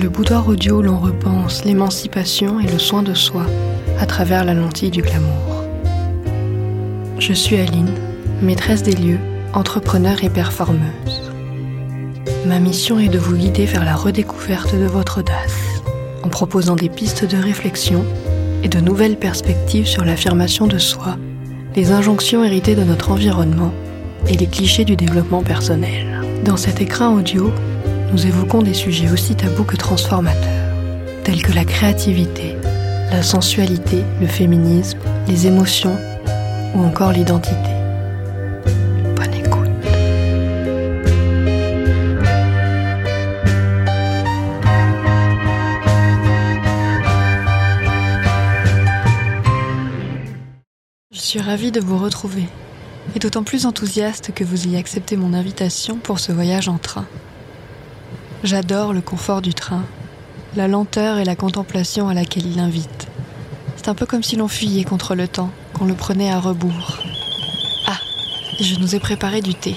Le boudoir audio l'on repense l'émancipation et le soin de soi à travers la lentille du glamour. Je suis Aline, maîtresse des lieux, entrepreneur et performeuse. Ma mission est de vous guider vers la redécouverte de votre audace, en proposant des pistes de réflexion et de nouvelles perspectives sur l'affirmation de soi, les injonctions héritées de notre environnement et les clichés du développement personnel. Dans cet écran audio, nous évoquons des sujets aussi tabous que transformateurs, tels que la créativité, la sensualité, le féminisme, les émotions ou encore l'identité. Bonne écoute. Je suis ravie de vous retrouver et d'autant plus enthousiaste que vous ayez accepté mon invitation pour ce voyage en train. J'adore le confort du train, la lenteur et la contemplation à laquelle il invite. C'est un peu comme si l'on fuyait contre le temps, qu'on le prenait à rebours. Ah, je nous ai préparé du thé.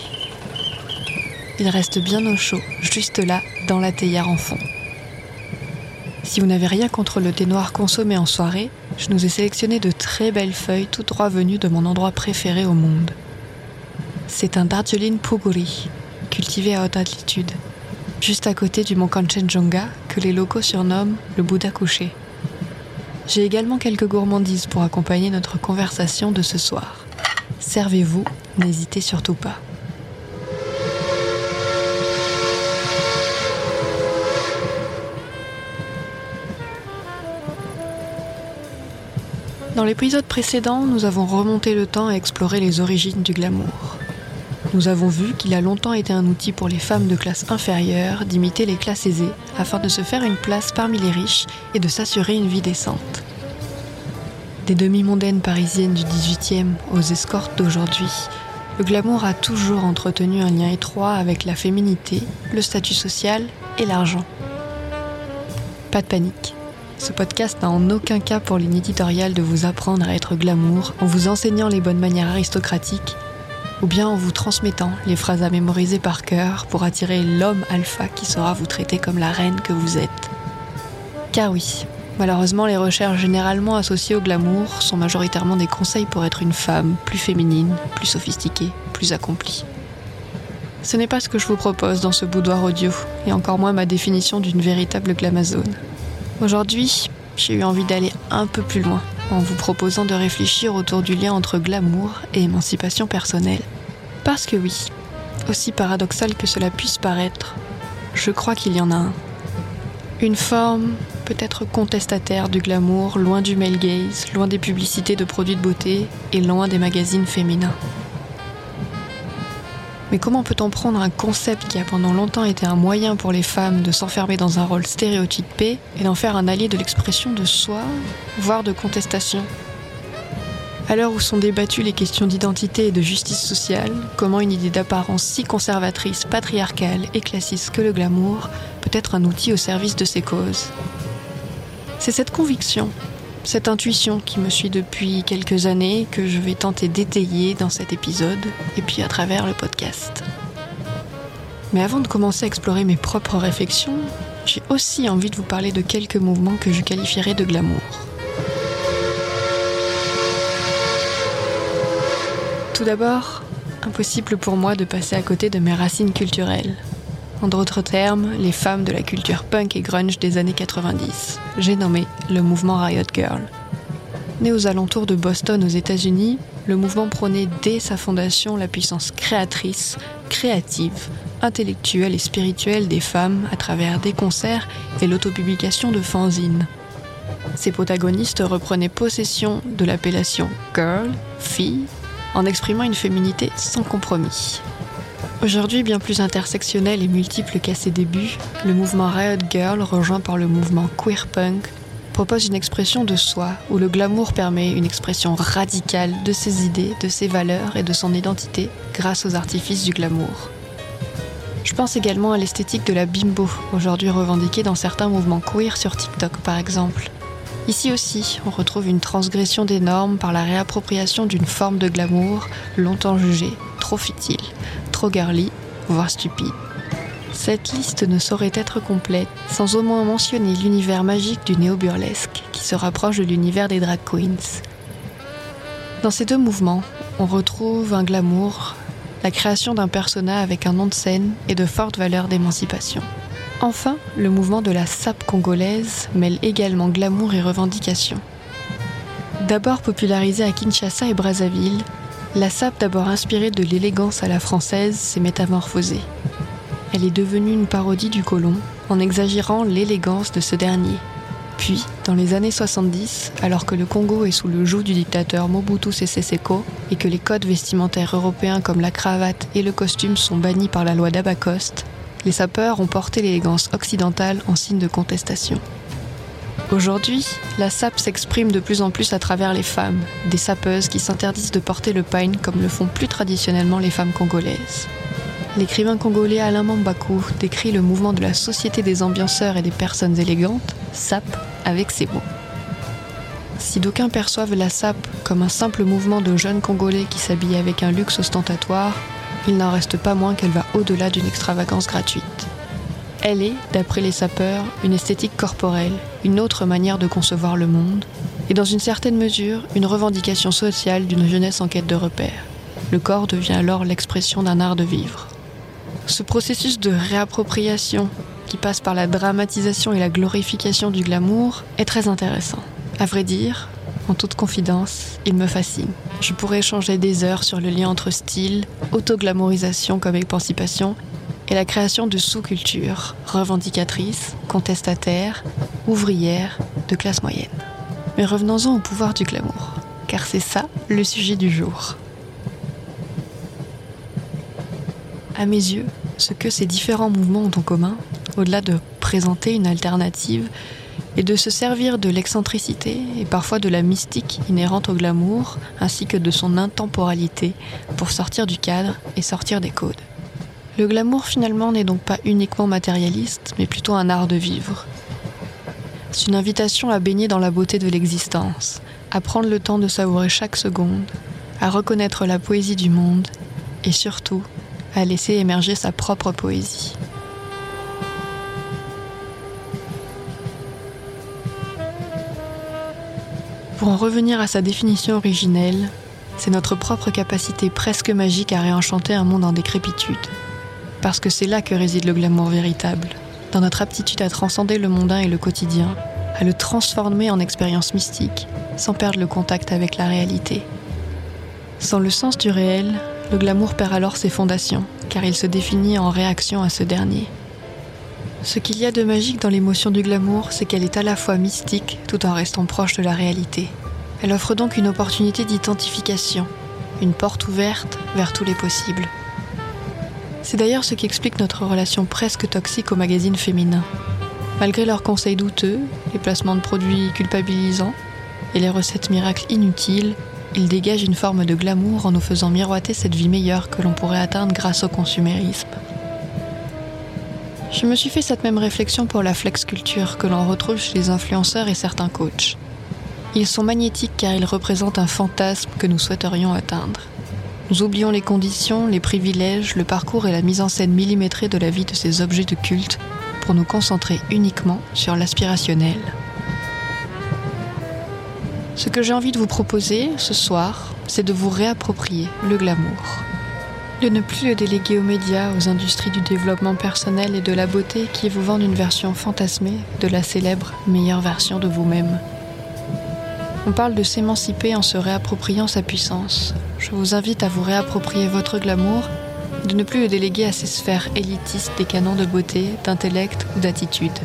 Il reste bien au chaud, juste là, dans la théière en fond. Si vous n'avez rien contre le thé noir consommé en soirée, je nous ai sélectionné de très belles feuilles tout droit venues de mon endroit préféré au monde. C'est un Darjeeling Puguri, cultivé à haute altitude juste à côté du mont Kanchenjunga que les locaux surnomment le Bouddha couché. J'ai également quelques gourmandises pour accompagner notre conversation de ce soir. Servez-vous, n'hésitez surtout pas. Dans l'épisode précédent, nous avons remonté le temps et exploré les origines du glamour. Nous avons vu qu'il a longtemps été un outil pour les femmes de classe inférieure d'imiter les classes aisées afin de se faire une place parmi les riches et de s'assurer une vie décente. Des demi-mondaines parisiennes du 18e aux escortes d'aujourd'hui, le glamour a toujours entretenu un lien étroit avec la féminité, le statut social et l'argent. Pas de panique. Ce podcast n'a en aucun cas pour ligne éditoriale de vous apprendre à être glamour en vous enseignant les bonnes manières aristocratiques ou bien en vous transmettant les phrases à mémoriser par cœur pour attirer l'homme alpha qui saura vous traiter comme la reine que vous êtes. Car oui, malheureusement les recherches généralement associées au glamour sont majoritairement des conseils pour être une femme plus féminine, plus sophistiquée, plus accomplie. Ce n'est pas ce que je vous propose dans ce boudoir audio, et encore moins ma définition d'une véritable glamazone. Aujourd'hui, j'ai eu envie d'aller un peu plus loin en vous proposant de réfléchir autour du lien entre glamour et émancipation personnelle. Parce que oui, aussi paradoxal que cela puisse paraître, je crois qu'il y en a un. Une forme peut-être contestataire du glamour, loin du male gaze, loin des publicités de produits de beauté et loin des magazines féminins. Mais comment peut-on prendre un concept qui a pendant longtemps été un moyen pour les femmes de s'enfermer dans un rôle stéréotypé et d'en faire un allié de l'expression de soi, voire de contestation? À l'heure où sont débattues les questions d'identité et de justice sociale, comment une idée d'apparence si conservatrice, patriarcale et classiste que le glamour peut être un outil au service de ces causes? C'est cette conviction cette intuition qui me suit depuis quelques années que je vais tenter d'étayer dans cet épisode et puis à travers le podcast. Mais avant de commencer à explorer mes propres réflexions, j'ai aussi envie de vous parler de quelques mouvements que je qualifierais de glamour. Tout d'abord, impossible pour moi de passer à côté de mes racines culturelles. En d'autres termes, les femmes de la culture punk et grunge des années 90. J'ai nommé le mouvement Riot Girl. Né aux alentours de Boston aux États-Unis, le mouvement prônait dès sa fondation la puissance créatrice, créative, intellectuelle et spirituelle des femmes à travers des concerts et l'autopublication de fanzines. Ses protagonistes reprenaient possession de l'appellation girl, fille, en exprimant une féminité sans compromis. Aujourd'hui bien plus intersectionnel et multiple qu'à ses débuts, le mouvement Riot Girl, rejoint par le mouvement queer punk, propose une expression de soi où le glamour permet une expression radicale de ses idées, de ses valeurs et de son identité grâce aux artifices du glamour. Je pense également à l'esthétique de la bimbo, aujourd'hui revendiquée dans certains mouvements queer sur TikTok par exemple. Ici aussi, on retrouve une transgression des normes par la réappropriation d'une forme de glamour longtemps jugée trop futile, girly, voire stupide. Cette liste ne saurait être complète sans au moins mentionner l'univers magique du néo-burlesque qui se rapproche de l'univers des drag queens. Dans ces deux mouvements, on retrouve un glamour, la création d'un persona avec un nom de scène et de fortes valeurs d'émancipation. Enfin, le mouvement de la sape congolaise mêle également glamour et revendication. D'abord popularisée à Kinshasa et Brazzaville, la sape d'abord inspirée de l'élégance à la française s'est métamorphosée. Elle est devenue une parodie du colon en exagérant l'élégance de ce dernier. Puis, dans les années 70, alors que le Congo est sous le joug du dictateur Mobutu Sese Seko et que les codes vestimentaires européens comme la cravate et le costume sont bannis par la loi d'Abacoste, les sapeurs ont porté l'élégance occidentale en signe de contestation. Aujourd'hui, la sape s'exprime de plus en plus à travers les femmes, des sapeuses qui s'interdisent de porter le pain comme le font plus traditionnellement les femmes congolaises. L'écrivain congolais Alain Mambakou décrit le mouvement de la société des ambianceurs et des personnes élégantes, SAP, avec ces mots. Si d'aucuns perçoivent la SAP comme un simple mouvement de jeunes Congolais qui s'habillent avec un luxe ostentatoire, il n'en reste pas moins qu'elle va au-delà d'une extravagance gratuite. Elle est, d'après les sapeurs, une esthétique corporelle, une autre manière de concevoir le monde, et dans une certaine mesure, une revendication sociale d'une jeunesse en quête de repères. Le corps devient alors l'expression d'un art de vivre. Ce processus de réappropriation, qui passe par la dramatisation et la glorification du glamour, est très intéressant. À vrai dire, en toute confidence, il me fascine. Je pourrais échanger des heures sur le lien entre style, autoglamourisation comme émancipation et la création de sous-cultures revendicatrices, contestataires, ouvrières, de classe moyenne. Mais revenons-en au pouvoir du glamour, car c'est ça le sujet du jour. À mes yeux, ce que ces différents mouvements ont en commun, au-delà de présenter une alternative, et de se servir de l'excentricité et parfois de la mystique inhérente au glamour, ainsi que de son intemporalité, pour sortir du cadre et sortir des codes. Le glamour finalement n'est donc pas uniquement matérialiste, mais plutôt un art de vivre. C'est une invitation à baigner dans la beauté de l'existence, à prendre le temps de savourer chaque seconde, à reconnaître la poésie du monde et surtout à laisser émerger sa propre poésie. Pour en revenir à sa définition originelle, c'est notre propre capacité presque magique à réenchanter un monde en décrépitude. Parce que c'est là que réside le glamour véritable, dans notre aptitude à transcender le mondain et le quotidien, à le transformer en expérience mystique, sans perdre le contact avec la réalité. Sans le sens du réel, le glamour perd alors ses fondations, car il se définit en réaction à ce dernier. Ce qu'il y a de magique dans l'émotion du glamour, c'est qu'elle est à la fois mystique tout en restant proche de la réalité. Elle offre donc une opportunité d'identification, une porte ouverte vers tous les possibles. C'est d'ailleurs ce qui explique notre relation presque toxique aux magazines féminins. Malgré leurs conseils douteux, les placements de produits culpabilisants et les recettes miracles inutiles, ils dégagent une forme de glamour en nous faisant miroiter cette vie meilleure que l'on pourrait atteindre grâce au consumérisme. Je me suis fait cette même réflexion pour la flex culture que l'on retrouve chez les influenceurs et certains coachs. Ils sont magnétiques car ils représentent un fantasme que nous souhaiterions atteindre. Nous oublions les conditions, les privilèges, le parcours et la mise en scène millimétrée de la vie de ces objets de culte pour nous concentrer uniquement sur l'aspirationnel. Ce que j'ai envie de vous proposer ce soir, c'est de vous réapproprier le glamour de ne plus le déléguer aux médias, aux industries du développement personnel et de la beauté qui vous vendent une version fantasmée de la célèbre meilleure version de vous-même. On parle de s'émanciper en se réappropriant sa puissance. Je vous invite à vous réapproprier votre glamour, de ne plus le déléguer à ces sphères élitistes des canons de beauté, d'intellect ou d'attitude.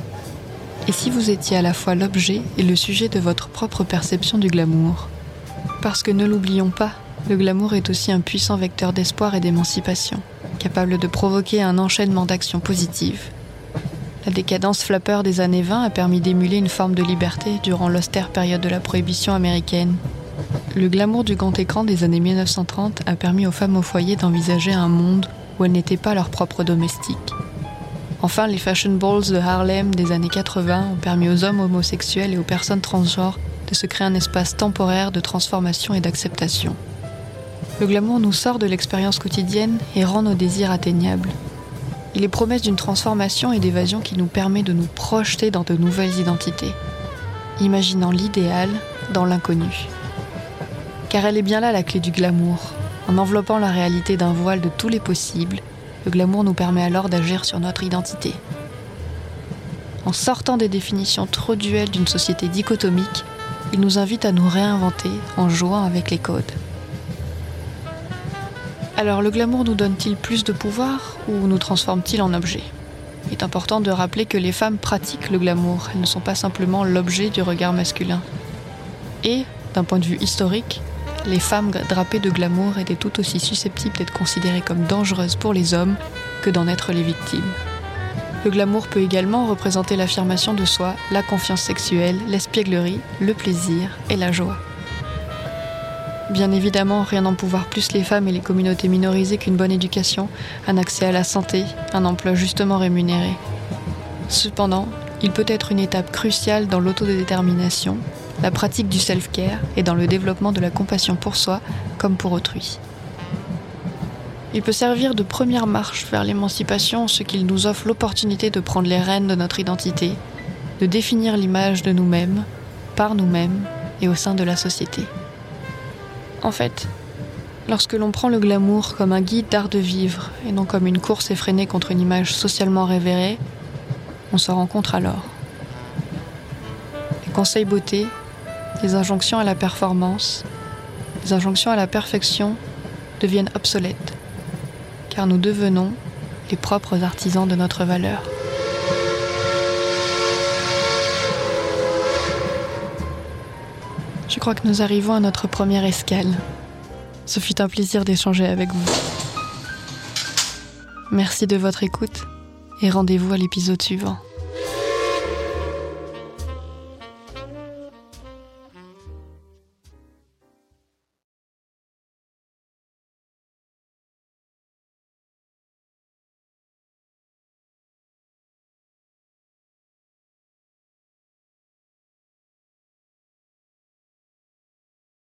Et si vous étiez à la fois l'objet et le sujet de votre propre perception du glamour? Parce que ne l'oublions pas, le glamour est aussi un puissant vecteur d'espoir et d'émancipation, capable de provoquer un enchaînement d'actions positives. La décadence flappeur des années 20 a permis d'émuler une forme de liberté durant l'austère période de la prohibition américaine. Le glamour du grand écran des années 1930 a permis aux femmes au foyer d'envisager un monde où elles n'étaient pas leur propre domestique. Enfin, les fashion balls de Harlem des années 80 ont permis aux hommes homosexuels et aux personnes transgenres de se créer un espace temporaire de transformation et d'acceptation. Le glamour nous sort de l'expérience quotidienne et rend nos désirs atteignables. Il est promesse d'une transformation et d'évasion qui nous permet de nous projeter dans de nouvelles identités, imaginant l'idéal dans l'inconnu. Car elle est bien là la clé du glamour. En enveloppant la réalité d'un voile de tous les possibles, le glamour nous permet alors d'agir sur notre identité. En sortant des définitions trop duelles d'une société dichotomique, il nous invite à nous réinventer en jouant avec les codes. Alors le glamour nous donne-t-il plus de pouvoir ou nous transforme-t-il en objet? Il est important de rappeler que les femmes pratiquent le glamour, elles ne sont pas simplement l'objet du regard masculin. Et, d'un point de vue historique, les femmes drapées de glamour étaient tout aussi susceptibles d'être considérées comme dangereuses pour les hommes que d'en être les victimes. Le glamour peut également représenter l'affirmation de soi, la confiance sexuelle, l'espièglerie, le plaisir et la joie. Bien évidemment, rien n'en pouvoir plus les femmes et les communautés minorisées qu'une bonne éducation, un accès à la santé, un emploi justement rémunéré. Cependant, il peut être une étape cruciale dans l'autodétermination, la pratique du self-care et dans le développement de la compassion pour soi comme pour autrui. Il peut servir de première marche vers l'émancipation, ce qu'il nous offre l'opportunité de prendre les rênes de notre identité, de définir l'image de nous-mêmes, par nous-mêmes et au sein de la société. En fait, lorsque l'on prend le glamour comme un guide d'art de vivre et non comme une course effrénée contre une image socialement révérée, on se rencontre alors. Les conseils beauté, les injonctions à la performance, les injonctions à la perfection deviennent obsolètes, car nous devenons les propres artisans de notre valeur. Je crois que nous arrivons à notre première escale. Ce fut un plaisir d'échanger avec vous. Merci de votre écoute et rendez-vous à l'épisode suivant.